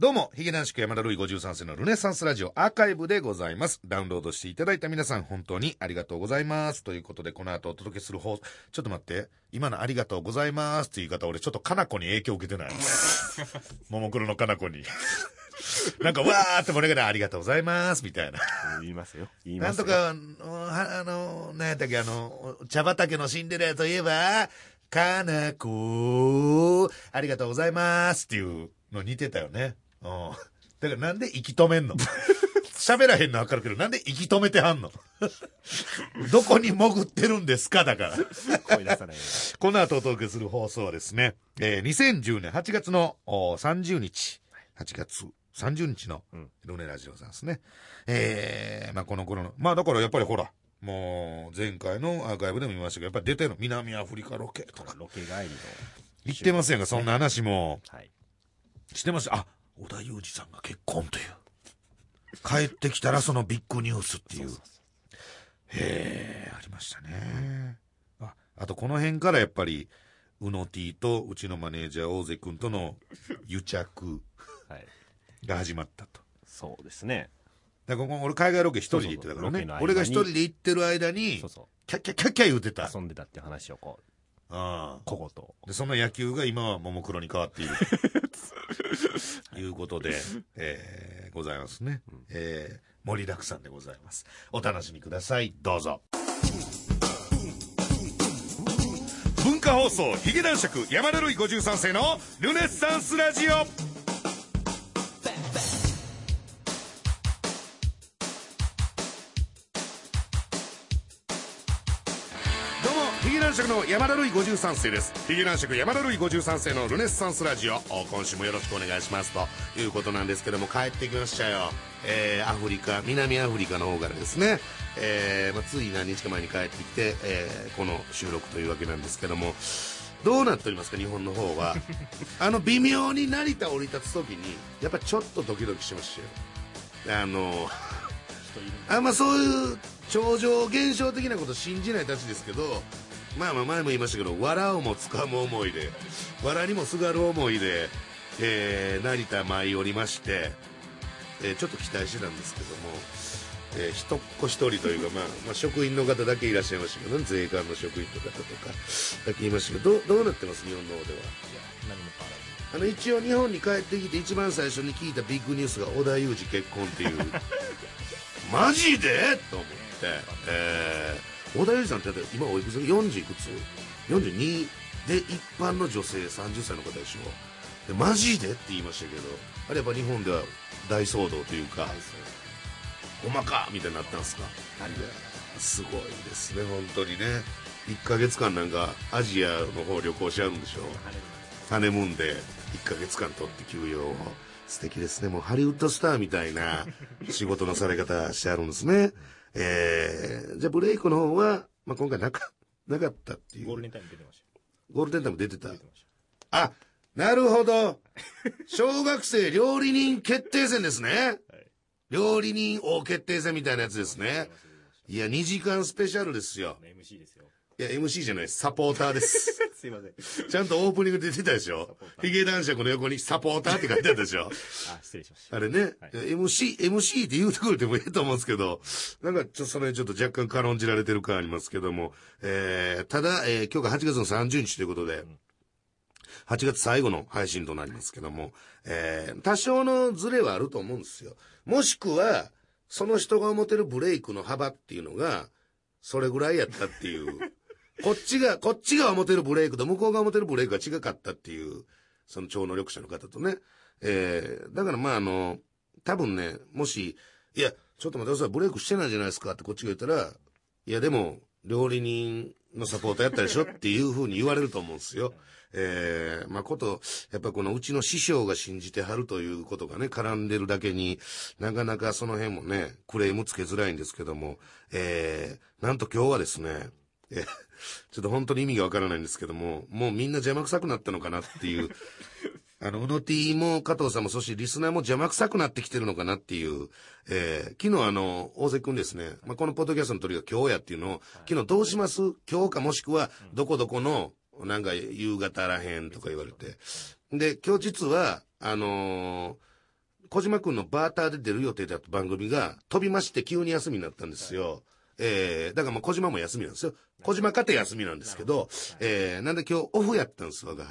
どうも、ヒゲ男子山田るい53世のルネサンスラジオアーカイブでございます。ダウンロードしていただいた皆さん、本当にありがとうございます。ということで、この後お届けする方、ちょっと待って、今のありがとうございますって言い方、俺ちょっとかなこに影響を受けてない。ももクロのかなこに。なんか、わーって盛り上がりありがとうございます、みたいな。言いますよ。言いますよ。なんとか、あの、はあの、なんやったっけ、あの、茶畑のシンデレラといえば、かなこ、ありがとうございますっていうの似てたよね。うん。だからなんで息止めんの？喋らへんのわかるけど、なんで息止めてはんの？どこに潜ってるんですかだから。声出さないよこの後お届けする放送はですね、えー2010年8月のお30日、8月30日のうんルネラジオさんですね。えー、まあこの頃の、まあだからやっぱりほら、もう前回のアーカイブでも見ましたけど、やっぱり出てるの南アフリカロケとかロケ帰りの。言ってますやんか、そんな話もはい。してます？あ、小田裕二さんが結婚という。帰ってきたらそのビッグニュースっていう。へえ、ありましたね。あ、あとこの辺からやっぱり、うの T とうちのマネージャー大瀬君との癒着 はい。が始まったと。そうですね。だからここ俺海外ロケ一人で行ってたからね俺が一人で行ってる間にそう、そキャッキャッキャッキャ言うてう。た。遊んでたっていう話をこう、ああここと。で、その野球が今はももクロに変わっている。と いうことで、えー、ございますね。えー、盛りだくさんでございます。お楽しみください。どうぞ。文化放送、ヒゲ男爵山田るい53世のルネッサンスラジオ。も、ヒゲ男爵の山田るい53世です。ヒゲ男爵山田るい53世のルネッサンスラジオ。お今週もよろしくお願いします。ということなんですけども、帰ってきましたよ。えー、アフリカ、南アフリカの方からですね、えー、まあ、つい何日か前に帰ってきて、えー、この収録というわけなんですけども、どうなっておりますか、日本の方は。あの、微妙に成田降り立つ時に、やっぱちょっとドキドキしましたよ。あの、あんまそういう超常現象的なこと信じないたちですけどまあまあ前も言いましたけど笑うもつかむ思いで笑にもすがる思いで、えー成田舞い降りまして、えーちょっと期待してたんですけども、えー一っ子一人というか、まあ、まあ職員の方だけいらっしゃいましたけど、ね、税関の職員の方とかだけいましたけどどうどうなってます？日本の方では。何も変わあの一応日本に帰ってきて一番最初に聞いたビッグニュースが織田裕二結婚っていう。マジで？と思って、えー、織田裕二さんって今おいくつ ?40 いくつ ?42 で一般の女性30歳の方でしょ。でマジでって言いましたけどあれやっぱ日本では大騒動というかおまかみたいになったんですか？すごいですね本当にね。1ヶ月間なんかアジアの方旅行しちゃうんでしょ。ハネムーンで1ヶ月間取って休養を。素敵ですね。もうハリウッドスターみたいな仕事のされ方してあるんですねえー、じゃあブレイクの方は、まあ、今回なか なかったっていう。ゴールデンタイム出てましゴールデンタイム出てた。てましあなるほど。小学生料理人決定戦ですね。た。はい。料理人王決定戦みたいなやつですね。いや2時間スペシャルですよ。MC ですよ。いや MC じゃないです。サポーターです。すいません。ちゃんとオープニングで出てたでしょ？ヒゲ男爵の横にサポーターって書いてあったでしょ？あ、失礼しました。あれね、はい。MC、MC って言うてくれてもいいと思うんですけど、なんかちょっとそれちょっと若干軽んじられてる感ありますけども、えー、ただ、えー、今日が8月の30日ということで、8月最後の配信となりますけども、えー、多少のズレはあると思うんですよ。もしくは、その人が思ってるブレイクの幅っていうのが、それぐらいやったっていう。こっちが、こっちが思ってるブレイクと向こうが思ってるブレイクが違かったっていう、その超能力者の方とね。えー、だからまああの、多分ね、もし、いや、ちょっと待ってください、ブレイクしてないじゃないですかってこっちが言ったら、いやでも、料理人のサポーターやったでしょ？っていうふうに言われると思うんですよ。えー、まあこと、やっぱこのうちの師匠が信じてはるということがね、絡んでるだけになかなかその辺もね、クレームつけづらいんですけども、えー、なんと今日はですね、えーちょっと本当に意味がわからないんですけども、もうみんな邪魔くさくなったのかなっていう、あの、うの T も加藤さんも、そしてリスナーも邪魔くさくなってきてるのかなっていう、えー、昨日あの、大関くんですね、まあ、このポッドキャストの鳥が今日やっていうのを、昨日どうします？今日かもしくは、どこどこの、なんか夕方らへんとか言われて。で、今日実は、あのー小島くんのバーターで出る予定だった番組が飛びまして急に休みになったんですよ。えー、だからもう小島も休みなんですよ。小島家庭休みなんですけど、えー、なんで今日オフやったんですわが、は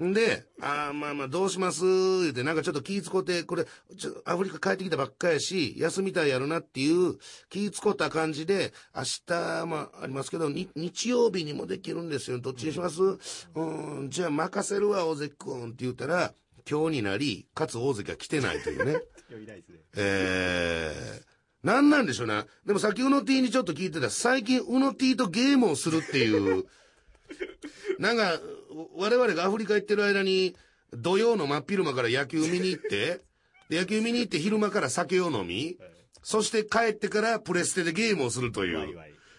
い。ん で、あーまあまあどうします言って、なんかちょっと気ぃ使って、これ、ちょアフリカ帰ってきたばっかやし、休みたいやるなっていう気ぃ使った感じで、明日もありますけど、に日曜日にもできるんですよ。どっちにします？うん、じゃあ任せるわ、大関君って言ったら、今日になり、かつ大関が来てないというね。呼びたいですね。えー、なんなんでしょうな。でもさっきうの T にちょっと聞いてた、最近うの T とゲームをするっていう、なんか、我々がアフリカ行ってる間に、土曜の真っ昼間から野球見に行って、で野球見に行って昼間から酒を飲み、そして帰ってからプレステでゲームをするという。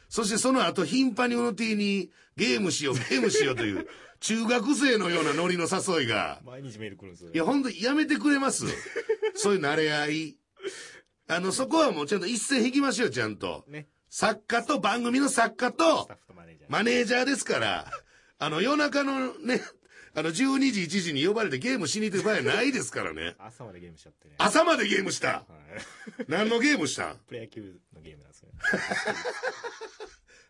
そしてその後頻繁にうの T にゲームしよう、ゲームしようという、中学生のようなノリの誘いが、毎日メール来るんですよ。いや、ほんとやめてくれます そういう慣れ合い。あの、そこはもうちゃんと一線引きましょう、ちゃんと。ね。作家と番組の作家とスタッフとマネージャー。ですから、あの、夜中のね、あの、12時、1時に呼ばれてゲームしに行ってる場合はないですからね。朝までゲームしちゃってね。朝までゲームした。はい。何のゲームした？プロ野球のゲームなんですよ。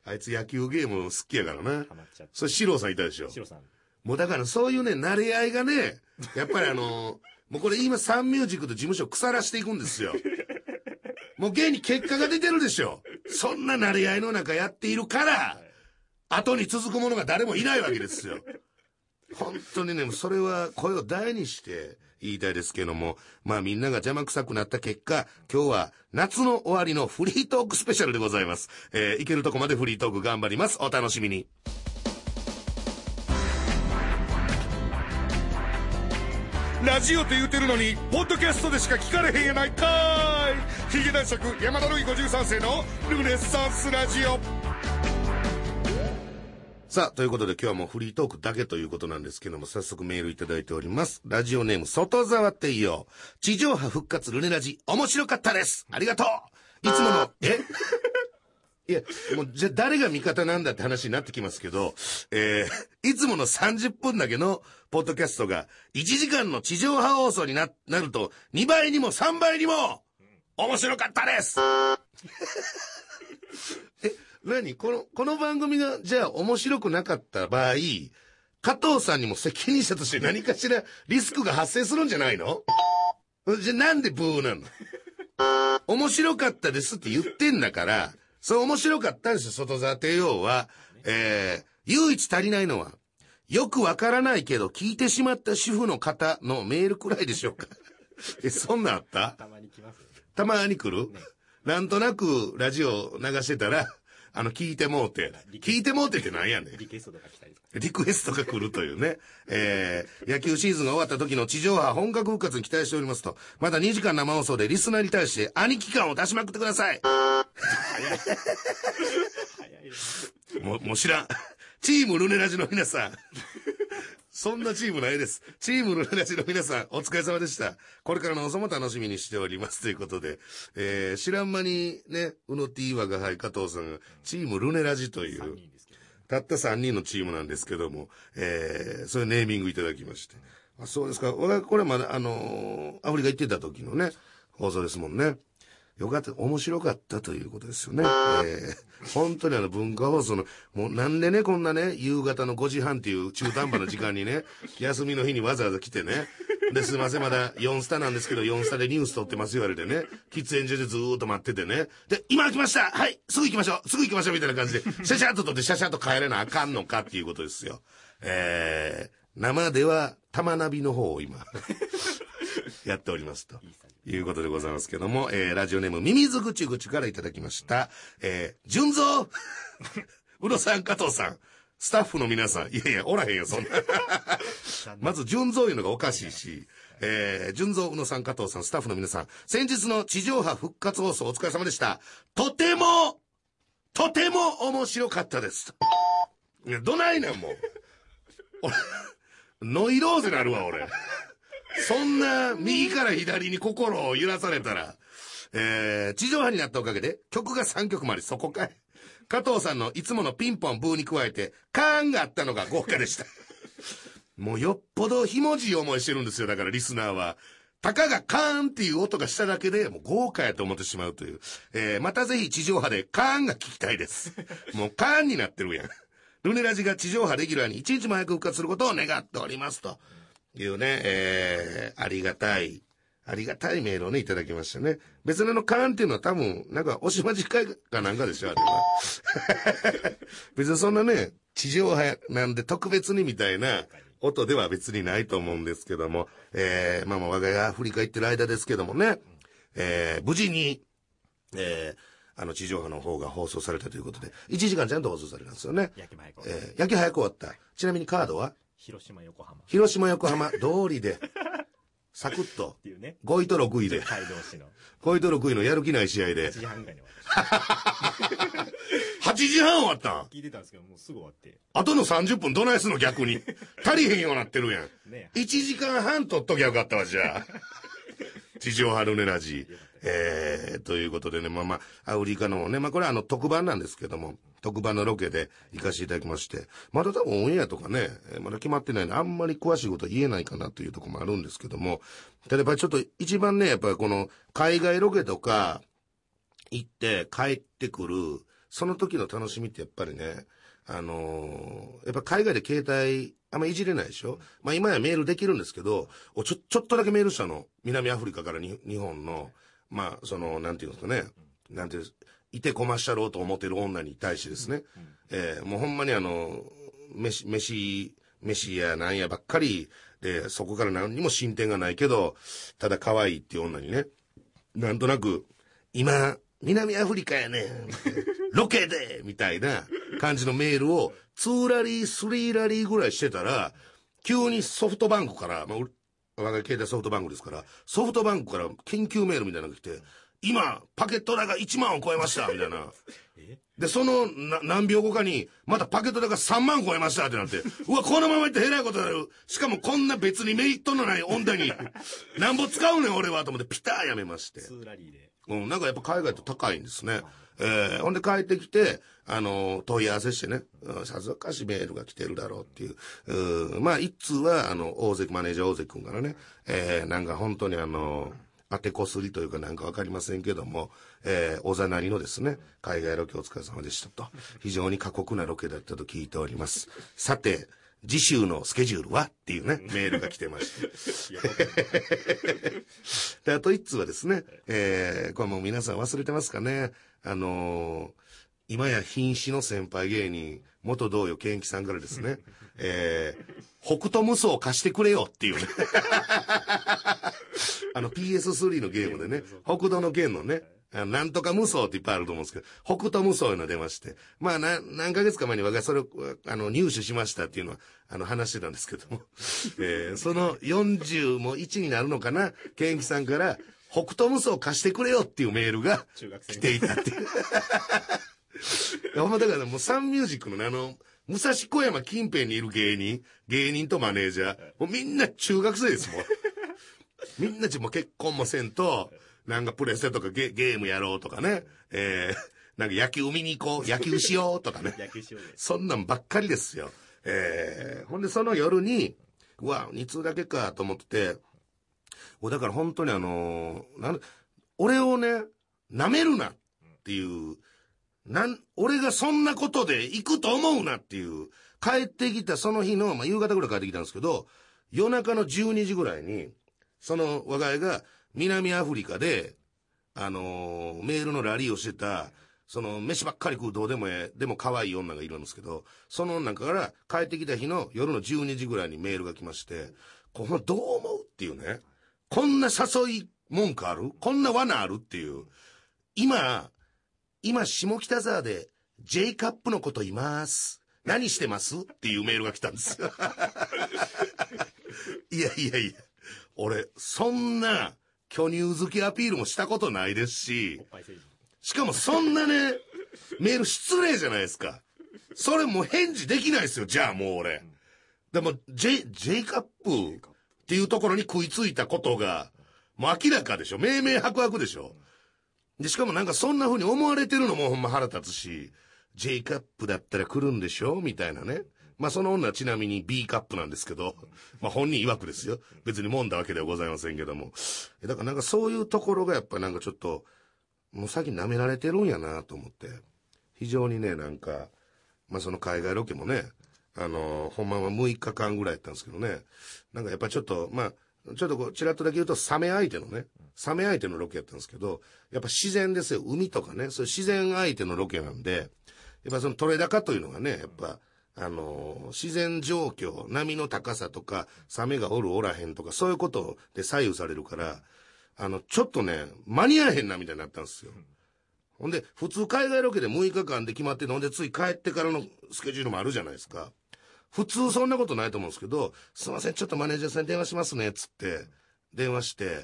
あいつ野球ゲーム好きやからなハ。マっちゃって。それ、シローさんいたでしょ。シロさん。もうだからそういうね、慣れ合いがね、やっぱりあの、もうこれ今サンミュージックと事務所腐らしていくんですよ。もう現に結果が出てるでしょ。そんな慣れ合いの中やっているから、後に続く者が誰もいないわけですよ。本当にね、それは声を大にして言いたいですけども、まあみんなが邪魔くさくなった結果、今日は夏の終わりのフリートークスペシャルでございます。えー、いけるとこまでフリートーク頑張ります。お楽しみに。ラジオって言うてるのに、ポッドキャストでしか聞かれへんやないかいヒゲ男爵山田るい53世のルネッサンスラジオ。さあ、ということで今日はもうフリートークだけということなんですけども、早速メールいただいております。ラジオネーム、外沢っていいよ。地上波復活ルネラジ、面白かったです。ありがとう。いつもの、え？いや、もう、じゃ誰が味方なんだって話になってきますけど、えー、いつもの30分だけのポッドキャストが、1時間の地上波放送にな、なると、2倍にも3倍にも、面白かったです。え、何？この、この番組が、じゃあ面白くなかった場合、加藤さんにも責任者として何かしらリスクが発生するんじゃないの？じゃなんでブーなの？面白かったですって言ってんだから、そう面白かったんですよ、外沢帝王は。えー、唯一足りないのは、よくわからないけど聞いてしまった主婦の方のメールくらいでしょうか。え、そんなんあった？たまに来ますよ。たまに来る、なんとなくラジオ流してたら、あの、聞いてもうて。聞いてもうてってなんやねん。リクエストとか来たりとか。リクエストが来るというね。えー、野球シーズンが終わった時の地上波本格復活に期待しておりますと、まだ2時間生放送でリスナーに対して兄貴感を出しまくってください。早いですね。もう、もう知らん。チームルネラジの皆さん。そんなチームないです。チームルネラジの皆さん、お疲れ様でした。これからの放送も楽しみにしております。ということで、えー、知らん間にね、うの T はがはい加藤さんが、チームルネラジという3、人ですけど。たった3人のチームなんですけども、えー、そういうネーミングいただきまして。あそうですか。これまだ、あのーアフリカ行ってた時のね、放送ですもんね。よかった、面白かったということですよね。えー本当にあの文化放送の、もうなんでね、こんなね、夕方の5時半っていう中途半端な時間にね、休みの日にわざわざ来てね、で、すいません、まだ4スタなんですけど、4スタでニュース撮ってます言われてね、喫煙所でずーっと待っててね、で、今来ました！はいすぐ行きましょう。すぐ行きましょうみたいな感じで、シャシャッと撮ってシャシャッと帰れなあかんのかっていうことですよ。えー、生では玉ナビの方を今、やっておりますと。いうことでございますけども、えー、ラジオネーム、ミミズぐちぐちからいただきました。えー、純蔵 うろさん、加藤さん、スタッフの皆さん、いやいや、おらへんよ、そんな。まず、純蔵いうのがおかしいし、えー、純蔵、宇野さん、加藤さん、スタッフの皆さん、先日の地上波復活放送お疲れ様でした。とても、とても面白かったです。いや、どないなんもう。俺、ノイローゼなるわ、俺。そんな、右から左に心を揺らされたら、えー、地上波になったおかげで、曲が3曲もあり、そこかい。加藤さんのいつものピンポンブーに加えて、カーンがあったのが豪華でした。もうよっぽどひもじい思いしてるんですよ、だからリスナーは。たかがカーンっていう音がしただけで、もう豪華やと思ってしまうという。えー、またぜひ地上波でカーンが聞きたいです。もうカーンになってるやん。ルネラジが地上波レギュラーに一日も早く復活することを願っております。というね、えー、ありがたい。ありがたいメールをね、いただきましたね。別にあの、カーンっていうのは多分、なんか、おしまじ会かなんかでしょ、あれは。別にそんなね、地上波なんで特別にみたいな音では別にないと思うんですけども、えー、まあまあ我が家が振り返ってる間ですけどもね、えー、無事に、えー、あの、地上波の方が放送されたということで、1時間ちゃんと放送されたんですよね。焼き前えー、焼き早く終わった。ちなみにカードは？広島、横浜。っ広島、横浜、通りで、サクッと、ていうね。5位と6位で、街道市の5位と6位のやる気ない試合で1、時半ぐらいに終わりました。8時半終わったん？聞いてたんですけど、もうすぐ終わって。あとの30分どないすんの逆に？足りへんようになってるやん。ね1時間半取っときゃよかったわ、じゃあ。地上波ルネラジ。えー、ということでね、まあまあ、アフリカのね、まあこれはあの特番なんですけども、特番のロケで行かせていただきまして、まだ多分オンエアとかね、まだ決まってないんで、あんまり詳しいことは言えないかなというとこもあるんですけども、ただやっぱりちょっと一番ね、やっぱりこの海外ロケとか行って帰ってくる、その時の楽しみってやっぱりね、あのーやっぱ海外で携帯あんまいじれないでしょ？まあ今やメールできるんですけど、ちょ、ちょっとだけメールしたの。南アフリカから日本の、まあその、なんていうんですかね、なんていうんですいてこましたろうと思ってる女に対してですね、えーもうほんまにあの、飯、飯、飯やなんやばっかり。で、そこから何にも進展がないけど、ただ可愛いっていう女にね、なんとなく、今、南アフリカやねん。ロケでみたいな感じのメールを、2ラリー、3ラリーぐらいしてたら、急にソフトバンクから、まあ、う我が携帯ソフトバンクですから、ソフトバンクから緊急メールみたいなのが来て、今、パケット代が1万を超えましたみたいな。え？で、そのな何秒後かに、またパケット代が3万超えましたってなって、うわ、このままいってえらいことになる。しかもこんな別にメリットのない女に、なんぼ使うねん俺はと思ってピターやめまして。ツーラリーで。うん、なんかやっぱ海外って高いんですね。えー、ほんで帰ってきて、あの、問い合わせしてね、うんさぞかしメールが来てるだろうっていう。うん、まあ、一通は、あの、大関、マネージャー大関君からね、えー、なんか本当にあの、当てこすりというかなんかわかりませんけども、えー、おざなりのですね、海外ロケお疲れ様でしたと。非常に過酷なロケだったと聞いております。さて、次週のスケジュールはっていうね、メールが来てまして。で、あと一通はですね、えー、これもう皆さん忘れてますかね。あのー今や瀕死の先輩芸人、元同様健貴さんからですね、えー、北斗無双貸してくれよっていうね。あの PS3 のゲームでね、北斗の剣のね、なんとか無双っていっぱいあると思うんですけど、北斗無双いうのが出まして、まあな、何ヶ月か前に我がそれを、あの、入手しましたっていうのは、あの、話してたんですけども、えーその40も1になるのかな、ケンキさんから、北斗無双貸してくれよっていうメールが中学生来ていたっていう。ほんまだからもうサンミュージックのね、あの、武蔵小山近辺にいる芸人、芸人とマネージャー、もうみんな中学生ですもん。みんなちもう結婚もせんと、なんかプレステとかゲゲームやろうとかね、えー、なんか野球見に行こう、野球しようとかね。野球しようで。そんなんばっかりですよ。えー、ほんでその夜に、うわ、2通だけかと思ってて、だから本当にあのー俺をね、舐めるなっていう、なん、俺がそんなことで行くと思うなっていう、帰ってきたその日の、まあ、夕方ぐらい帰ってきたんですけど、夜中の12時ぐらいに、その我が家が南アフリカで、あのーメールのラリーをしてた、その、飯ばっかり食うどうでもええ、でも可愛い女がいるんですけど、その女から帰ってきた日の夜の12時ぐらいにメールが来まして、このどう思うっていうね、こんな誘い文句ある？こんな罠あるっていう。今、今下北沢で J カップのこといます。何してます？っていうメールが来たんですよ。いやいやいや、俺、そんな巨乳好きアピールもしたことないですし、しかもそんなね、メール失礼じゃないですか。それもう返事できないですよ、じゃあもう俺。でも、J、J カップっていうところに食いついたことが、もう明らかでしょ。明明白々でしょ。で、しかもなんかそんな風に思われてるのもほんま腹立つし、J カップだったら来るんでしょ？みたいなね。まあその女はちなみに B カップなんですけど、まあ本人曰くですよ。別に揉んだわけではございませんけども。だからなんかそういうところがやっぱなんかちょっと、もう先舐められてるんやなと思って。非常にね、なんか、まあその海外ロケもね、あのほんまは6日間ぐらいやったんですけどね。なんかやっぱちょっと、まあ、ちょっとこう、ちらっとだけ言うと、サメ相手のね、サメ相手のロケやったんですけど、やっぱ自然ですよ。海とかね、そういう自然相手のロケなんで、やっぱその取れ高というのがね、やっぱ、あのー自然状況、波の高さとか、サメがおるおらへんとか、そういうことで左右されるから、あの、ちょっとね、間に合えへんなみたいになったんですよ。ほんで、普通海外ロケで6日間で決まってるのほんで、つい帰ってからのスケジュールもあるじゃないですか。普通そんなことないと思うんですけど、すいません、ちょっとマネージャーさんに電話しますね、つって、電話して、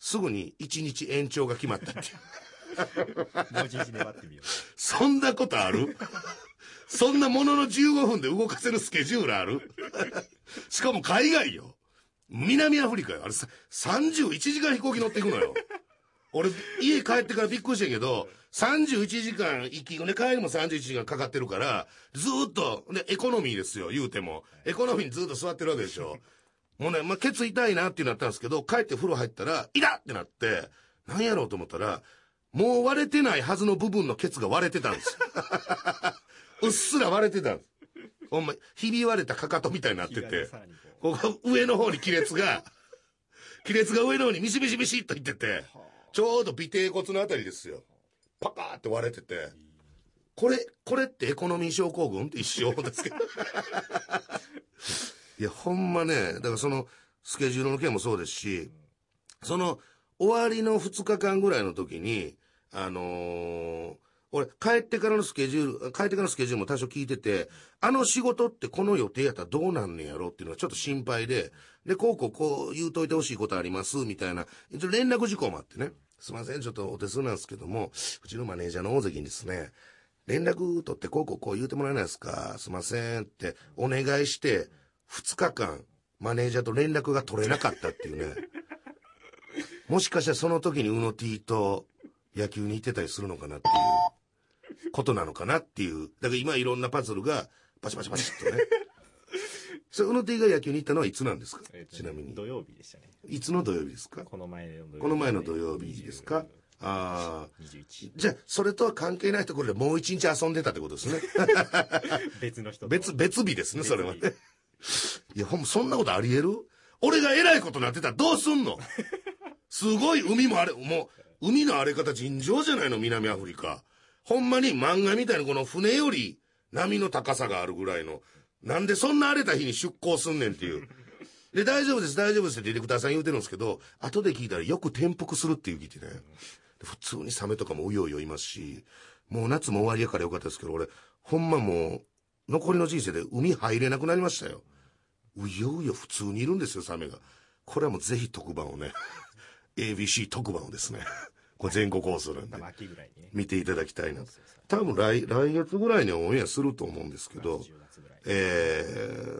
すぐに1日延長が決まったっていう。もう一日粘ってみよそんなことある？そんなものの15分で動かせるスケジュールある？しかも海外よ。南アフリカよ。あれさ、31時間飛行機乗っていくのよ。俺、家帰ってからびっくりしたんやけど、31時間行き、ね、帰りも31時間かかってるから、ずーっと、で、エコノミーですよ、言うても。エコノミーにずーっと座ってるわけでしょ。もうね、まあ、ケツ痛いなってなったんですけど、帰って風呂入ったら、痛っってなって、何やろうと思ったら、もう割れてないはずの部分のケツが割れてたんですよ。うっすら割れてたんです。ほんま、ひび割れたかかとみたいになっう。ててここ上の方に亀裂が、亀裂が上の方にミシミシミシっといってて、ちょうど尾低骨のあたりですよ。パカーって割れてて、これ、これってエコノミー症候群って一緒ですけど。いや、ほんまね、だからその、スケジュールの件もそうですし、その、終わりの2日間ぐらいの時に、あのー俺、帰ってからのスケジュール、帰ってからのスケジュールも多少聞いてて、あの仕事ってこの予定やったらどうなんねやろっていうのがちょっと心配で、で、こうこうこう言うといてほしいことあります、みたいな、一応連絡事項もあってね、すいません、ちょっとお手数なんですけども、うちのマネージャーの大関にですね、連絡取ってこうこうこう言うてもらえないですかすいませんってお願いして、2日間、マネージャーと連絡が取れなかったっていうね。もしかしたらその時に宇野 T と野球に行ってたりするのかなっていうことなのかなっていう。だから今いろんなパズルがパチパチパチっとね。それ宇野 T が野球に行ったのはいつなんですか、えっとちなみに。土曜日でしたね。いつの土曜日ですか？この前の土曜日。この前の土曜日ですか？ああ。21。じゃあ、それとは関係ないところでもう一日遊んでたってことですね。別の人と別、別日ですね、それはね別。いや、ほんま、そんなことあり得る？俺が偉いことなってたらどうすんの？すごい海もあれ、もう、海の荒れ方尋常じゃないの、南アフリカ。ほんまに漫画みたいにこの船より波の高さがあるぐらいの、なんでそんな荒れた日に出港すんねんっていう。で、大丈夫です、大丈夫ですってディレクターさん言うてるんですけど、後で聞いたらよく転覆するっていう聞いてね。普通にサメとかもうようよいますし、もう夏も終わりやからよかったですけど、俺、ほんまもう、残りの人生で海入れなくなりましたよ。うようよ普通にいるんですよ、サメが。これはもうぜひ特番をね、ABC 特番をですね、これ全国放送なんで。見ていただきたいな。多分来、来月ぐらいにはオンエアすると思うんですけど、10月ぐらい。え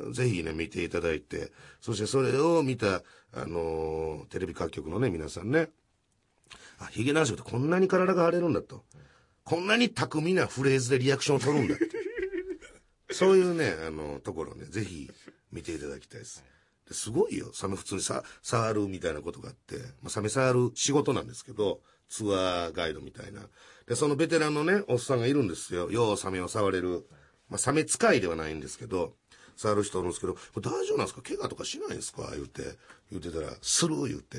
ー、ぜひね、見ていただいて、そしてそれを見た、あのーテレビ各局のね、皆さんね、あ、ヒゲ男爵ってこんなに体が腫れるんだと。こんなに巧みなフレーズでリアクションを取るんだって。そういうね、あの、ところをね、ぜひ見ていただきたいです。ですごいよ。サメ普通にさ、触るみたいなことがあって、まあ、サメ触る仕事なんですけど、ツアーガイドみたいな。で、そのベテランのね、おっさんがいるんですよ。ようサメを触れる。まあ、サメ使いではないんですけど、触る人おるんですけど、大丈夫なんですか？怪我とかしないんですか？言うて、言うてたら、する言うて。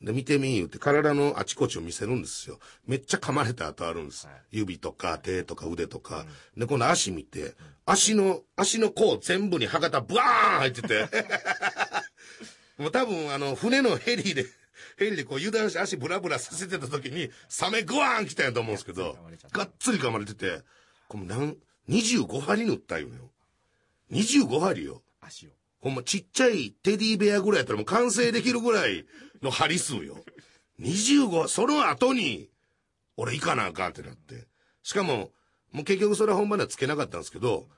で、見てみ言うて、体のあちこちを見せるんですよ。めっちゃ噛まれた跡あるんです。指とか手とか腕とか。で、今度足見て、足の、足の甲全部に歯型ブワーン入ってて。もう多分、あの、船のヘリで、ヘリでこう油断して足ブラブラさせてた時に、サメグワーン来たんやと思うんですけど、がっつり噛まれてて、これなん、25針縫ったよね。25針よ。足を。ほんまちっちゃいテディベアぐらいやったらもう完成できるぐらいの針数よ。25、その後に、俺行かなあかんってなって。しかも、もう結局それは本番ではつけなかったんですけど、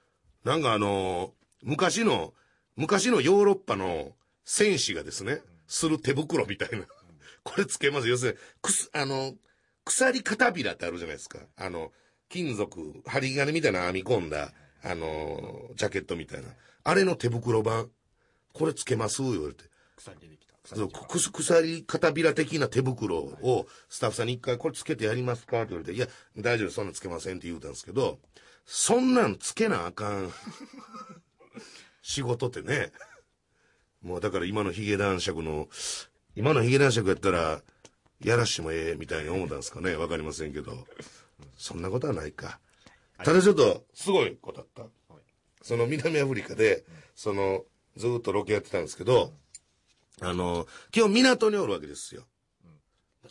なんかあのー昔の、昔のヨーロッパの戦士がですね、する手袋みたいな。これつけます。要するに、くす、あの、鎖片びらってあるじゃないですか。あの、金属、針金みたいなの編み込んだあのージャケットみたいな。あれの手袋版、これつけます？言われて。鎖でできた。そう鎖くす鎖片びら的な手袋をスタッフさんに一回これつけてやりますか？って言われて、いや、大丈夫、そんなんつけませんって言うたんですけど、そんなんつけなあかん 仕事ってね。もうだから今のヒゲ男爵の、今のヒゲ男爵やったら、やらしてもええみたいに思ったんですかね。わかりませんけど。そんなことはないか。ただちょっと、すごいことだった。はいその南アフリカで、その、ずーっとロケやってたんですけど、あの、今日港におるわけですよ。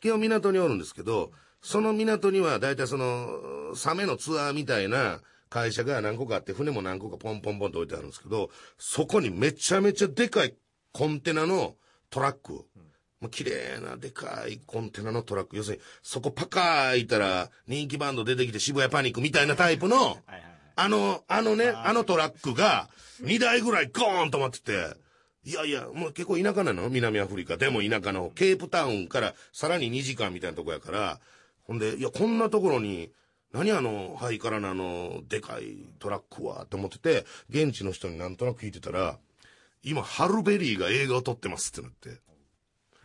今日港におるんですけど、その港には大体その、サメのツアーみたいな会社が何個かあって、船も何個かポンポンポンと置いてあるんですけど、そこにめちゃめちゃでかいコンテナのトラック、綺麗なでかいコンテナのトラック、要するに、そこパカー開いたら人気バンド出てきて渋谷パニックみたいなタイプの、はいはいはい。あの、あのね、あのトラックが2台ぐらいゴーンと止まってて、いやいや、もう結構田舎なの？南アフリカ。でも田舎のケープタウンからさらに2時間みたいなとこやから、ほんで、いや、こんなところに、何あの、ハイカラなあの、でかいトラックは、と思ってて、現地の人になんとなく聞いてたら、今、ハルベリーが映画を撮ってますってなって。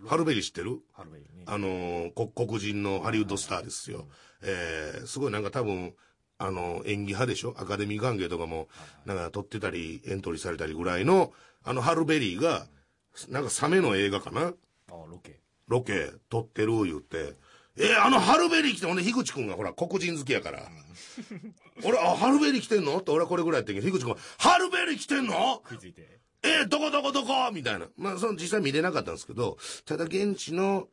ハルベリー知ってる？ハルベリーね。あのーこ黒人のハリウッドスターですよ。えー、すごいなんか多分、あの、演技派でしょ？アカデミー関係とかも、なんか撮ってたり、エントリーされたりぐらいの、あのハルベリーが、なんかサメの映画かな？ああ、ロケ。ロケ撮ってる言って、えー、あのハルベリー来て、ほんで、樋口くんがほら、黒人好きやから。俺、あ、ハルベリー来てんの？って俺はこれぐらいやってんけど、樋口くんが、ハルベリー来てんの？食いついて。えーどこどこどこ？みたいな。まあ、その実際見れなかったんですけど、ただ現地の、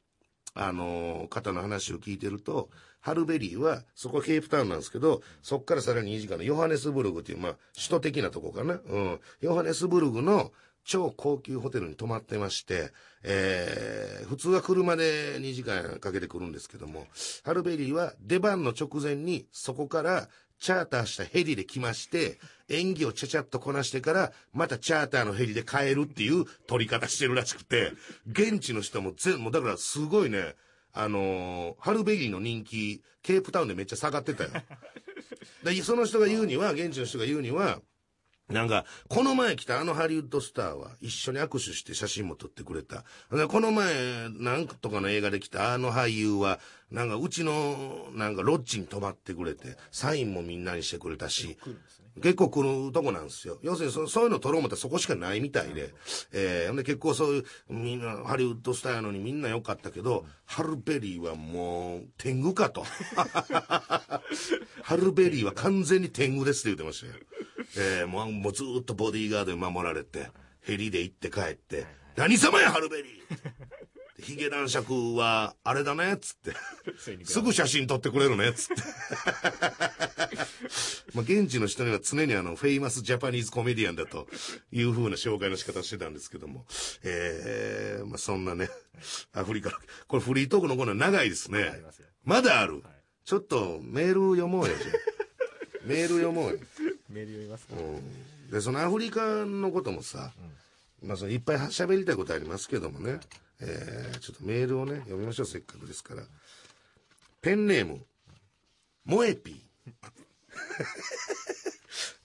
あのー方の話を聞いてると、ハルベリーは、そこはケープタウンなんですけど、そこからさらに2時間のヨハネスブルグっていう、まあ、首都的なとこかな。うん。ヨハネスブルグの超高級ホテルに泊まってまして、えー、普通は車で2時間かけてくるんですけども、ハルベリーは出番の直前にそこからチャーターしたヘリで来まして、演技をちゃちゃっとこなしてから、またチャーターのヘリで帰るっていう撮り方してるらしくて、現地の人も全もうだからすごいね、あのーハルベリーの人気、ケープタウンでめっちゃ下がってたよ。でその人が言うには、現地の人が言うには、なんか、この前来たあのハリウッドスターは一緒に握手して写真も撮ってくれた。でこの前、なんとかの映画で来たあの俳優は、なんかうちの、なんかロッジに泊まってくれて、サインもみんなにしてくれたし。結構来るとこなんですよ。要するにそそういうの撮ろう思ったらそこしかないみたいで。えー、ほんで結構そういう、みんな、ハリウッドスターやのにみんな良かったけど、ハルベリーはもう、天狗かと。ハルベリーは完全に天狗ですって言ってましたよ。えー、もうもうずっとボディーガードに守られて、ヘリで行って帰って、何様やハルベリーヒゲ男爵は、あれだねっつって。すぐ写真撮ってくれるね、つって。まあ、現地の人には常にあの、フェイマスジャパニーズコメディアンだという風な紹介の仕方をしてたんですけども。ええまあ、そんなね、アフリカの、これフリートークのコーナー長いですねまだある。はいちょっとメール読もうよ、メール読もうよ。メール読みますかうんで、そのアフリカのこともさ、まあ、そのいっぱい喋りたいことありますけどもね、えー、ちょっとメールをね、読みましょう、せっかくですから。ペンネーム、モエピー。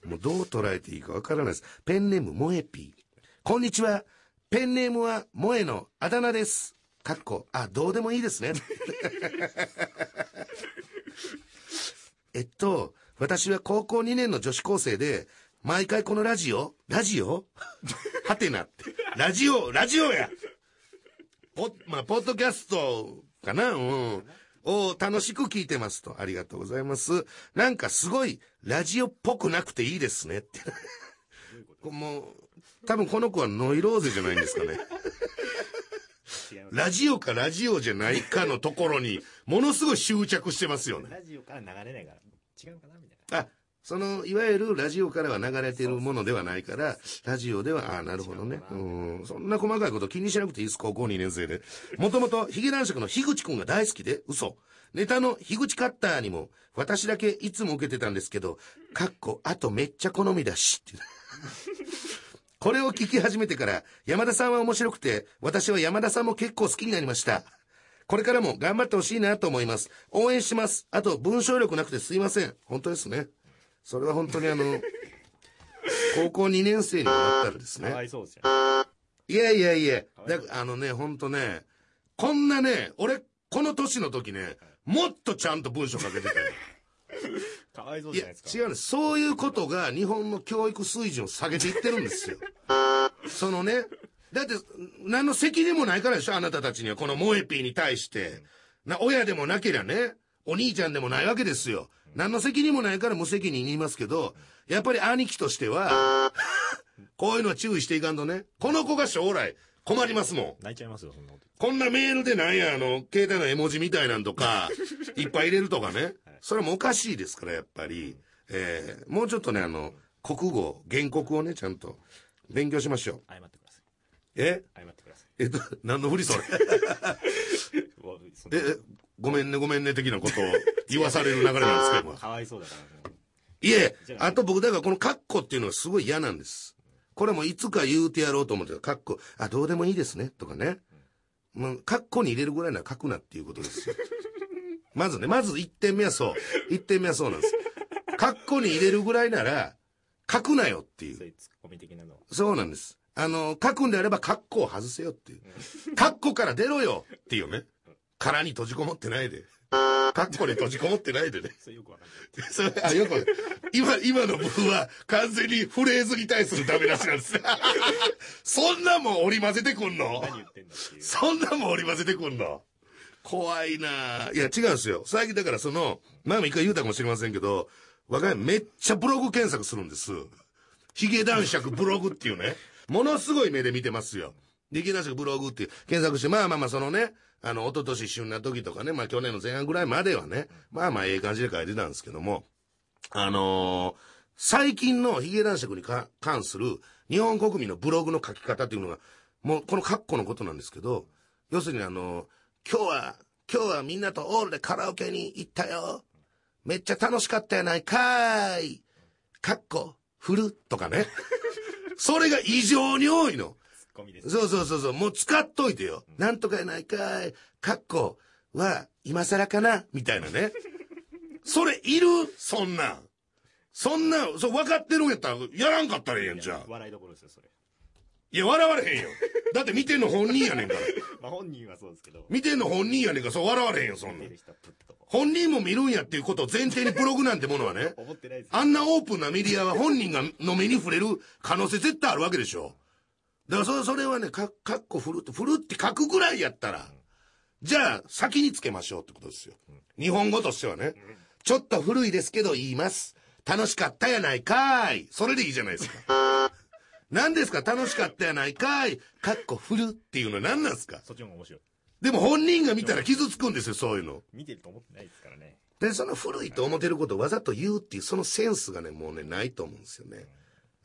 もうどう捉えていいかわからないです。ペンネーム、モエピー。こんにちは。ペンネームは、モエのあだ名です。かっこ、あ、どうでもいいですね。えっと、私は高校2年の女子高生で、毎回このラジオラジオ はてなって。ラジオラジオやポまあ、ポッドキャストかな？うん。を楽しく聞いてますと。ありがとうございます。なんかすごい、ラジオっぽくなくていいですねって。もう、多分この子はノイローゼじゃないんですかね。ラジオかラジオじゃないかのところに、ものすごい執着してますよね。ラジオから流れないから、違うかな？みたいな。あ、その、いわゆるラジオからは流れてるものではないから、ラジオでは、あなるほどね。うん。そんな細かいこと気にしなくていいです、高校2年生で。もともと、ヒゲ男爵の樋口くんが大好きで、嘘。ネタの樋口カッターにも、私だけいつも受けてたんですけど、かっこ、あとめっちゃ好みだし、って。これを聞き始めてから、山田さんは面白くて、私は山田さんも結構好きになりました。これからも頑張ってほしいなと思います。応援します。あと、文章力なくてすいません。本当ですね。それは本当にあの、高校2年生になったらですかわね。いそうじゃん。いやいやいや、だあのね、ほんとね、こんなね、俺、この年の時ね、もっとちゃんと文章書けてたよ。かわいそうじゃないですか。違うんですそういうことが日本の教育水準を下げていってるんですよ そのねだって何の責任もないからでしょあなたたちにはこのモエピーに対してな親でもなけりゃねお兄ちゃんでもないわけですよ何の責任もないから無責任に言いますけどやっぱり兄貴としては こういうのは注意していかんとねこの子が将来困りますもん泣いちゃいますよ、そんなこと。こんなメールでなんや、あの、携帯の絵文字みたいなんとか、いっぱい入れるとかね。それはもうおかしいですから、やっぱり。えーもうちょっとね、あの、国語、原告をね、ちゃんと勉強しましょう。謝ってください。え？謝ってくださえっと、何のふりそれ？えごめんね、ごめんね、的なことを言わされる流れなんですけども。かわいそうだから。もいえああと僕、だからこのカッコっていうのがすごい嫌なんです。これもいつか言うてやろうと思ってた。カッコ、あ、どうでもいいですね、とかね。もう、カッコに入れるぐらいなら書くなっていうことですよ。まずね、まず1点目はそう。1点目はそうなんです。カッコに入れるぐらいなら、書くなよっていう。そうなんです。あの、書くんであれば、カッコを外せよっていう。カッコから出ろよっていうね。殻に閉じこもってないで。カッコに閉じこもってないでね。それよくわかんない。それ、あ、よく、今、今の部分は完全にフレーズに対するダメ出しなんです。そんなもん織り交ぜてくんの？何言ってんだっていう。そんなもん織り交ぜてくんの？怖いなぁいや、違うんですよ。最近だからその、前も一回言うたかもしれませんけど、我が家めっちゃブログ検索するんです。ヒゲ男爵ブログっていうね、ものすごい目で見てますよ。でヒゲ男爵ブログって検索して、まあまあまあそのね、あの、一昨年旬な時とかね、まあ去年の前半ぐらいまではね、まあまあええ感じで書いてたんですけども、あのー最近のヒゲ男爵にか関する日本国民のブログの書き方っていうのが、もうこの括弧のことなんですけど、要するにあの今日は、今日はみんなとオールでカラオケに行ったよ。めっちゃ楽しかったやないかーい。かっこ、振るとかね。それが異常に多いの。ツッコミです。そうそうそうそう、もう使っといてよ。なんとかやないかい。かっこは、今更かな？みたいなね。それいる？そんなん。そんな、そう分かってるんやったら、やらんかったらええやん、じゃあ。笑いどころですよ、それ。いや、笑われへんよ。だって見てんの本人やねんから。まあ本人はそうですけど。見てんの本人やねんから、そう笑われへんよ、そんなん。本人も見るんやっていうことを前提にブログなんてものはね、思ってないですよ。あんなオープンなメディアは本人がの目に触れる可能性絶対あるわけでしょ。だからそれそれはね、か、かっこ振るって、振るって書くぐらいやったら、じゃあ先につけましょうってことですよ。日本語としてはね。ちょっと古いですけど言います。楽しかったやないかーい。それでいいじゃないですか。何ですか？楽しかったやないかーい。かっこ振るっていうのは何なんですか？そっちの方が面白い。でも本人が見たら傷つくんですよ、そういうの。見てると思ってないですからね。で、その古いと思ってることをわざと言うっていう、そのセンスがね、もうね、ないと思うんですよね。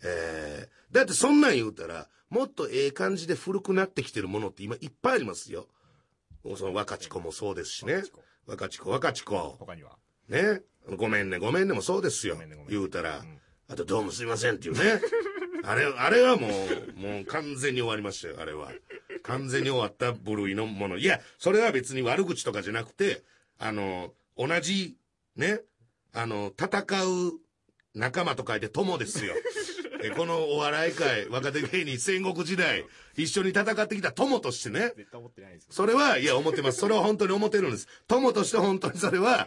えー、だってそんなん言うたら、もっとええ感じで古くなってきてるものって今いっぱいありますよ。その若ち子もそうですしね。若ち子、若ち子。他には？ね。ごめんね、ごめんねもそうですよ言うたらん。あと、どうもすいませんっていうね。あれ、あれはもう、もう完全に終わりましたよ、あれは。完全に終わった部類のもの。いや、それは別に悪口とかじゃなくて、あの、同じ、ね、あの、戦う仲間と書いて友ですよ。えこのお笑い界、若手芸人戦国時代、一緒に戦ってきた友としてね、絶対思ってないですよ。それは、いや、思ってます。それは本当に思ってるんです。友として本当にそれは、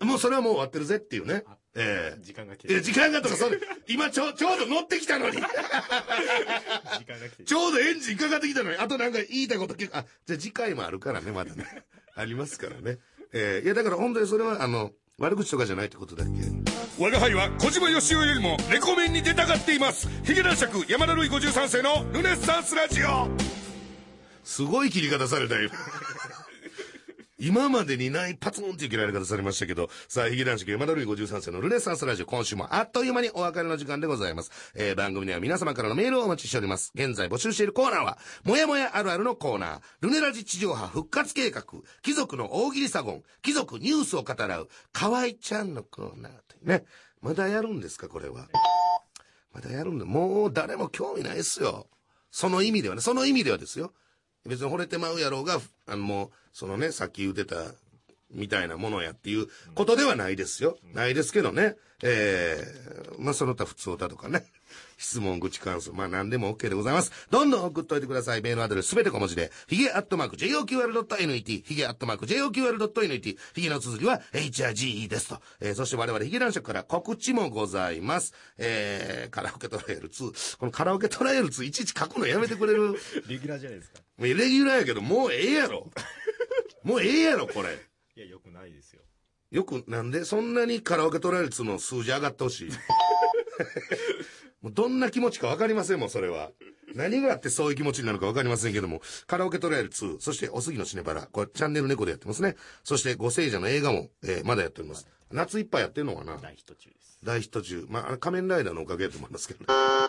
もうそれはもう終わってるぜっていうね。ええ時間が来て。時間がとか、それ、今ちょ、ちょうど乗ってきたのに。時間が来て。ちょうどエンジンかかってきたのに、あとなんか言いたいこと結構、あ、じゃあ次回もあるからね、まだね。ありますからね。えーいや、だから本当にそれは、あの、悪口とかじゃないってことだけ？我が輩は小島よしおよりもレコメンに出たがっています。ヒゲ男爵山田るい53世のルネッサンスラジオ。すごい切り方されたよ。今までにないパツンっていう切られ方されましたけど、さあ、ヒゲ男爵山田るい53世のルネサンスラジオ、今週もあっという間にお別れの時間でございます。えー、番組では皆様からのメールをお待ちしております。現在募集しているコーナーは、もやもやあるあるのコーナー、ルネラジ地上波復活計画、貴族の大喜利サゴン、貴族ニュースを語らう、河合ちゃんのコーナーというね。まだやるんですか、これは。まだやるんだ。もう誰も興味ないっすよ。その意味ではね、その意味ではですよ。別に惚れてまうやろうが、あのもう、そのね、さっき言ってた、みたいなものやっていうことではないですよ。ないですけどね。ええまあその他普通歌とかね。質問、口感想、まあ何でも OK でございます。どんどん送っといてください。メールアドレスすべて小文字で、ヒゲアットマーク JOQR.net、ヒゲアットマーク JOQR.net、ヒゲの続きは HIGE ですと。えー、そして我々ヒゲ男爵から告知もございます。えー、カラオケトライアル2。このカラオケトライアル2いちいち書くのやめてくれる？レギュラーじゃないですか。もうイレギュラーやけど、もうええやろ。もうええやろ、これ。いや、よくないですよ。よく、なんで？そんなにカラオケトライアル2の数字上がってほしい もうどんな気持ちかわかりませんもん、それは。何があってそういう気持ちになるかわかりませんけども、カラオケトライアル2、そしておすぎのシネバラ、これチャンネル猫でやってますね。そしてご聖者の映画も、えーまだやっております。夏いっぱいやってんのかな？大ヒット中。大ヒット中。まあ、あ仮面ライダーのおかげだと思いますけどね。あ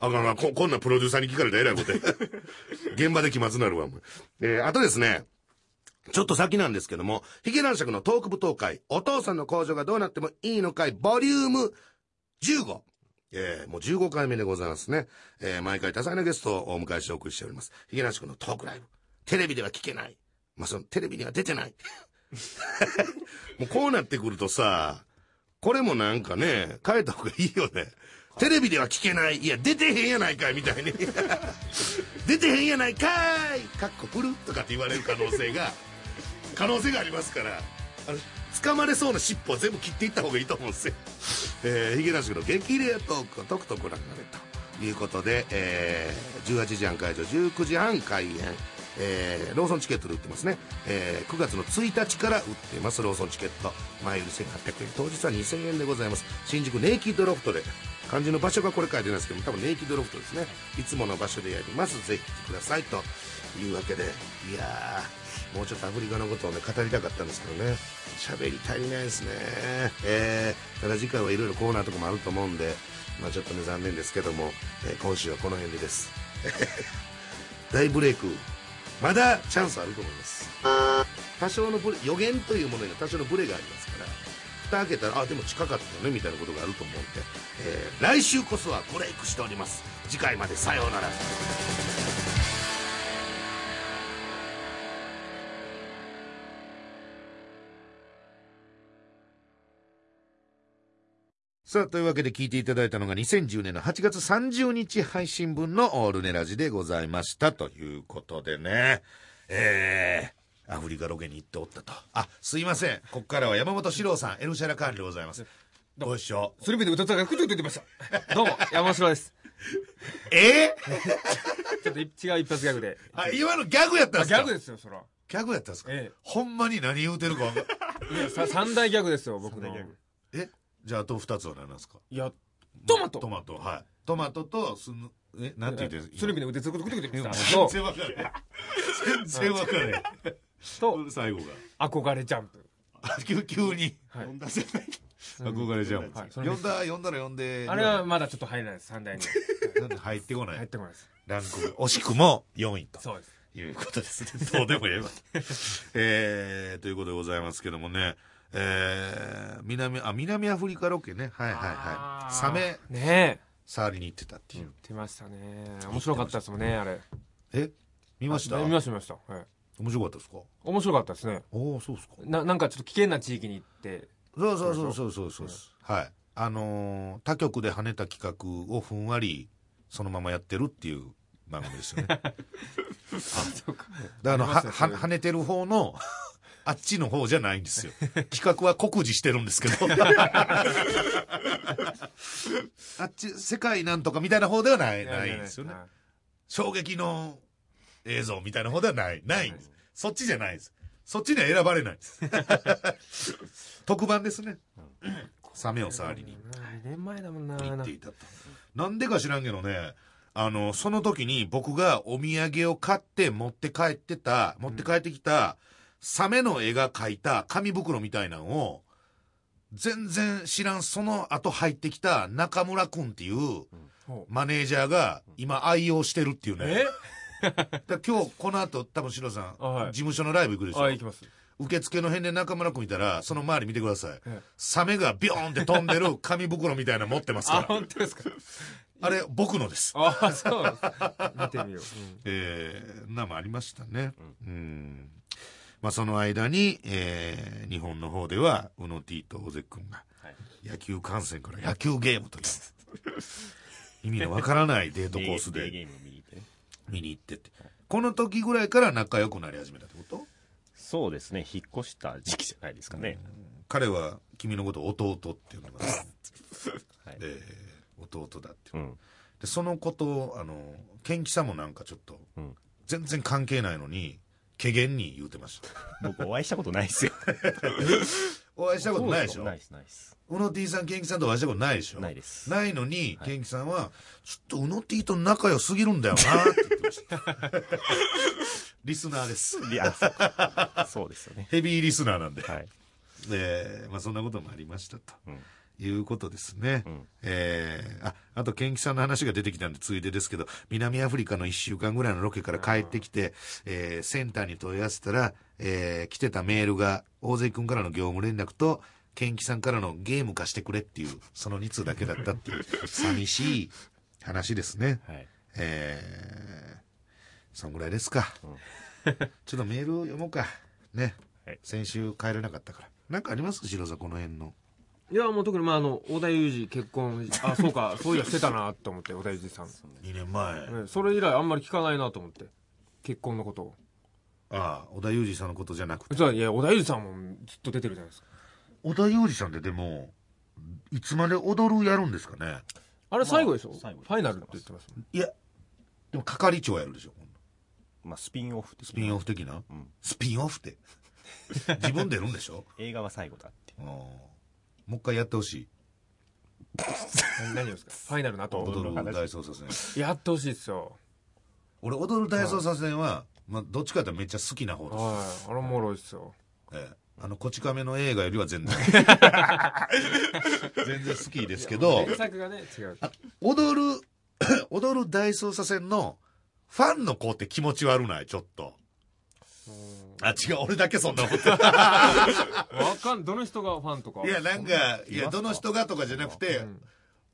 かんなこ、こんなプロデューサーに聞かれたら偉いことや現場で気まずなるわ、もう。えーあとですね、ちょっと先なんですけども、ヒゲ男爵のトーク舞踏会、お父さんの工場がどうなってもいいのかい、ボリューム15。えーもう15回目でございますね。えー毎回多彩なゲストをお迎えしてお送りしております。ヒゲ男爵のトークライブ。テレビでは聞けない。まあ、その、テレビには出てない。もうこうなってくるとさ、これもなんかね、変えた方がいいよね。テレビでは聞けない。いや、出てへんやないかい、みたいに。出てへんやないかいかっこ振るとかって言われる可能性が、可能性がありますから、あの、掴まれそうな尻尾は全部切っていった方がいいと思うんですよ。えー、ヒゲ男爵の激レアトークをとくとご覧になれということで、えー、18時半会場、19時半開演。えーローソンチケットで売ってますね、えー9月の1日から売ってます。ローソンチケット。前売り1800円。当日は2000円でございます。新宿ネイキッドロフトで。漢字の場所がこれ書いてないですけど多分ネイキッドロフトですね。いつもの場所でやります。ぜひ来てください。というわけで。いやーもうちょっとアフリカのことをね語りたかったんですけどね。喋り足りないですね。えーただ次回はいろいろコーナーとかもあると思うんでまあちょっとね残念ですけども、えー今週はこの辺でです。大ブレイク。まだチャンスあると思います。多少のブレ予言というものには多少のブレがありますから蓋開けたらあでも近かったよねみたいなことがあると思うんで、えー来週こそはブレイクしております。次回までさようなら。さあ、というわけで聞いていただいたのが2010年の8月30日配信分のルネラジでございましたということでね、えー、アフリカロケに行っておったと。あ、すいません。ここからは山本史郎さん、エルシャラカーンでございます。ご一緒。スリビで歌ったがくちょくちょ言ってました。どうも、山本城です。え？ちょっと違う一発ギャグで。ー、あ、今のギャグやったんあですか？ギャグですよ、そら。ギャグやったんですか、えほんまに何言うてるかわかんえ。いや、さ三大ギャグですよ、僕の。え？じゃああと二つは何なんですか？いや、トマトトマト、はい。トマトと、すぬ、え、なんて言ってスリビで歌ってくちょくちょ言ってました。全と、然わかんない。全然わかんない。と、最後が。憧れジャンプ。あ急急に。はい。憧れじゃん。はい呼んだ、呼んだら呼んで。あれはまだちょっと入らないです、三大に。なんで入ってこない？入ってこないです。ランクが。惜しくも4位と。そうです。いうことですね。どうでもええわ。えー、ということでございますけどもね。えー、南、あ、南アフリカロケね。はいはいはい。サメ、ねえ。触りに行ってたっていう。言ってましたね。面白かったですもんね、あれ。え？見ました？あ見ました、見ました。はい。面白かったですか？面白かったですね。おおそうですか。な、なんかちょっと危険な地域に行って、そうそうそうそうそうそうです。はい。あのー他局で跳ねた企画をふんわりそのままやってるっていう番組ですよね。あ、そうか。だから跳ねてる方の、あっちの方じゃないんですよ。企画は酷似してるんですけど。あっち、世界なんとかみたいな方ではない、ないんですよね。はい衝撃の映像みたいな方ではない、ないんです。そっちじゃないです。そっちには選ばれないです。特番ですね。サメを触りに2年前だもんな。行っていたと。なんでか知らんけどね、あの、その時に僕がお土産を買って持って帰ってた、持って帰ってきた、サメの絵が描いた紙袋みたいなのを、全然知らん、その後入ってきた中村くんっていうマネージャーが今愛用してるっていうね。え？だ今日この後多分シロさん、あはい事務所のライブ行くでしょ？あ、行きます。受付の辺で中村くんいたら、その周り見てください。ええサメがビョーンって飛んでる紙袋みたいなの持ってますかあ、ら。本当ですか？あれ、僕のです。あ、そう。見てみよう。えー、なもありましたね。うん。まあ、その間に、えー、日本の方では、宇野 T と大関君が、はい野球観戦から野球ゲームという、意味のわからないデートコースで見に行ってて。この時ぐらいから仲良くなり始めたってこと？そうですね、引っ越した時期じゃないですかね。彼は君のことを弟っていうのが、はい。えー弟だっていううん。でそのことをあのケンキさんもなんかちょっとうん。全然関係ないのに怪げに言うてました僕お会いしたことないですよ。お会いしたことないでしょ？ないです、ないです。うの T さんケンキさんとお会いしたことないでしょ？ないですないのに、ケンキさんはちょっとうの T と仲良すぎるんだよなって言ってました リスナーですいや、そうかそうですよね。ヘビーリスナーなんで、はい。えーまあ、そんなこともありましたと。うん。いうことですね。うんえーあ、あと、ケンキさんの話が出てきたんで、ついでですけど、南アフリカの1週間ぐらいのロケから帰ってきて、えーセンターに問い合わせたら、えー来てたメールが、大関君からの業務連絡と、ケンキさんからのゲーム貸してくれっていう、その2通だけだったっていう、寂しい話ですね。はい。えーそんぐらいですか。ちょっとメールを読もうか。ね。はい先週帰れなかったから。なんかあります？白さん、この辺の。いやもう特にまああの織田裕二結婚あそうかそういやしてたなと思って織田裕二さん、2年前。ねそれ以来あんまり聞かないなと思って結婚のことを。ああ、小田裕二さんのことじゃなくて。じゃあいや織田裕二さんもずっと出てるじゃないですか。小田裕二さんってでも、いつまで踊るやるんですかね。あれ最後でしょ、最後ファイナルって言ってますもんいや、でも係長やるでしょまあ、スピンオフ的な。スピンオフ的な、うん。スピンオフって。自分出るんでしょ 映画は最後だって。う。んもう一回やってほしい。何何をですか？ファイナルの後？踊る話大捜査線。やってほしいですよ俺、踊る大捜査線は、まあ、どっちかってめっちゃ好きな方です。はいあれおもろいっすよええあの、こち亀の映画よりは全然。全然好きですけど、原作がね違う踊る、踊る大捜査線のファンの子って気持ち悪ない？ちょっと。あ、違う、俺だけそんな思ってる。わかんどの人がファンとかいや、なんか、いや、どの人がとかじゃなくて、うん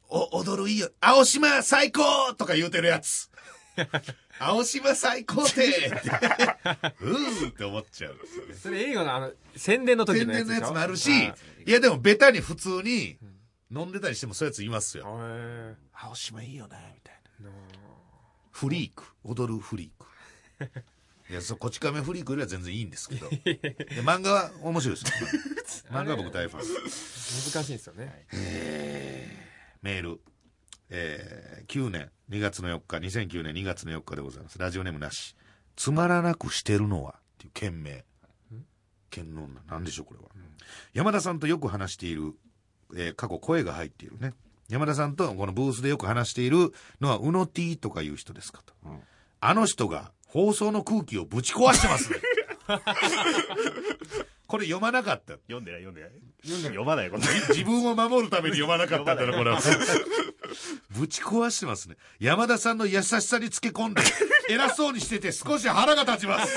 お、踊るいいよ。青島最高とか言うてるやつ。青島最高ってって。うーって思っちゃうんですよね。それ映画のあの宣伝の時天のやつでしょ？然のやつもあるしはい、いやでもベタに普通に飲んでたりしてもそういうやついますよ。へ青島いいよね、みたいな。えフリーク。踊るフリーク。いや、そう、こち亀フリークよりは全然いいんですけど。で漫画は面白いですよ。漫画は僕大ファン。難しいんですよねメール。えー、9年2月の4日、2009年2月の4日でございます。ラジオネームなし。つまらなくしてるのはっていう件名。県の女。なんでしょう、これは。山田さんとよく話している、えー過去声が入っているね。山田さんとこのブースでよく話しているのは、うの T とかいう人ですかと。んあの人が放送の空気をぶち壊してますね。これ読まなかった。読んでない、読んでない。読まない、こんな。自分を守るために読まなかったんだな、これは。ぶち壊してますね。山田さんの優しさにつけ込んで、偉そうにしてて少し腹が立ちます。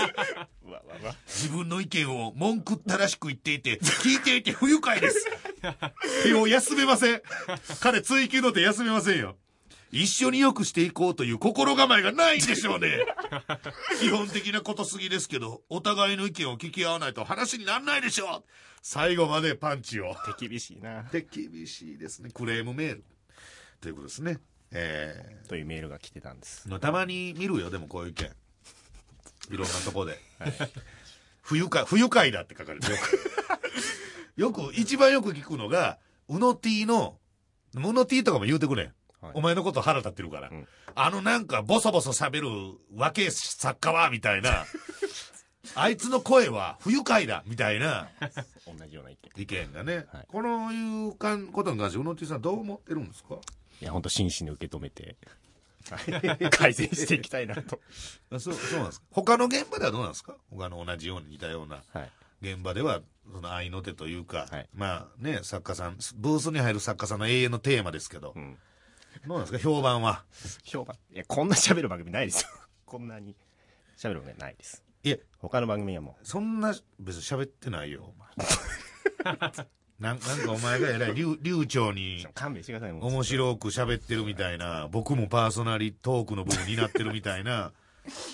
自分の意見を文句ったらしく言っていて、聞いていて不愉快です。手を休めません。彼追求の手休めませんよ。一緒に良くしていこうという心構えがないんでしょうね。基本的なことすぎですけど、お互いの意見を聞き合わないと話にならないでしょう。最後までパンチを。手厳しいな。で厳しいですね。クレームメール。ということですね。えというメールが来てたんです。ー、たまに見るよ、でもこういう意見。いろんなとこで。不愉快、不愉快だって書かれてるよく。よく、一番よく聞くのが、うの T の、うの T とかも言うてくれん。はいお前のこと腹立ってるから。んあのなんかボソボソ喋るわけ作家は、みたいな。あいつの声は不愉快だ、みたいな。同じような意見。意見がね、はいこのいうかんことに関して、うの T さんどう思ってるんですか？いや、本当真摯に受け止めて、は い改善していきたいなと。あそうそうなんですか？他の現場ではどうなんですか？他の同じように似たようなはい。現場ではその愛の手というか、はいまあね作家さんブースに入る作家さんの永遠のテーマですけど、うん。どうなんですか？評判は評判。いや、こんな喋る番組ないですよ。こんなに喋る番組ないです。いえ他の番組はもそんな別に喋ってないよお前 なんなんかお前がえらい流流暢う、に勘弁してください。もう面白く喋ってるみたいな僕もパーソナリトークの部分になってるみたいな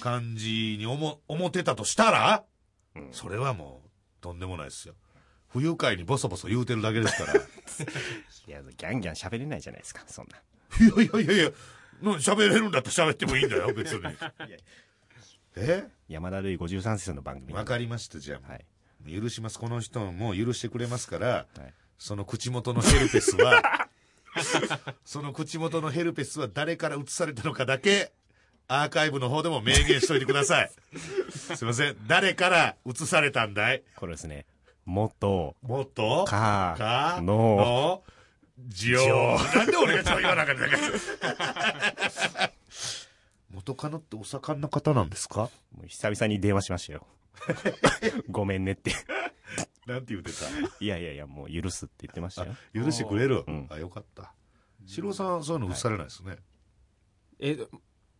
感じに思思ってたとしたら、うんそれはもうとんでもないですよ不愉快にボソボソ言うてるだけですから いや、ギャンギャン喋れないじゃないですか、そんな。いやいやいやいや、な喋れるんだったら喋ってもいいんだよ、別に。え？山田るい53世の番組わかりました、じゃあ。はい。許します。この人も許してくれますから、はい。その口元のヘルペスは、その口元のヘルペスは誰から移されたのかだけ、アーカイブの方でも明言しといてください。すいません。誰から移されたんだい？これですね、元、もっとか、か？の、の、じょう。なんで俺がちょっと言わなかったか。元カノってお盛んな方なんですか？もう久々に電話しましたよ。ごめんねって。なんて言ってた？いやいやいや、もう許すって言ってましたよ。許してくれる、うんあ、よかった。四郎さん、そういうの移されないですね。え、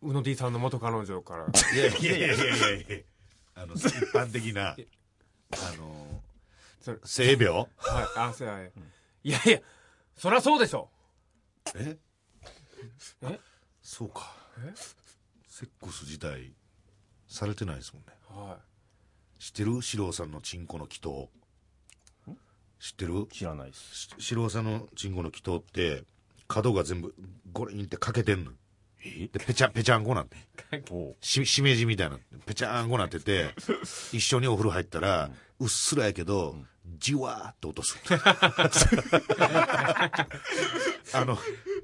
うの D さんの元彼女から。いやいやいやいやいやいやあの、一般的な、あの、それ性病？はい、あ、そうや。いやいや、そりゃそうでしょ。え？え？そうか。え？セックス自体、されてないですもんね。は知ってる？四郎さんのチンコの祈祷。知ってる？知らないです。し四郎さんのチンコの祈祷って、角が全部、ゴリンって欠けてんの。で、ぺちゃ、ぺちゃんこなんて。し、しめじみたいな、ぺちゃんこなってて、一緒にお風呂入ったら、うっすらやけど、じわーっと落とす。あの、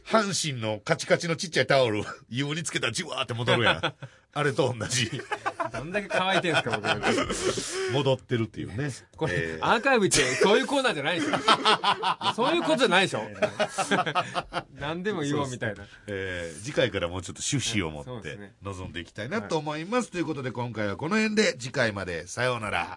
阪神のカチカチのちっちゃいタオル、湯につけたらじわーって戻るやん。あれと同じ。い。どんだけ乾いてんすか、僕。戻ってるっていうね。これ、えーアーカイブってそういうコーナーじゃないでしょ。そういうことじゃないでしょ。何でも言おうみたいな。えー次回からもうちょっと趣旨を持って臨んでいきたいなと思います。ということで今回はこの辺で次回までさようなら。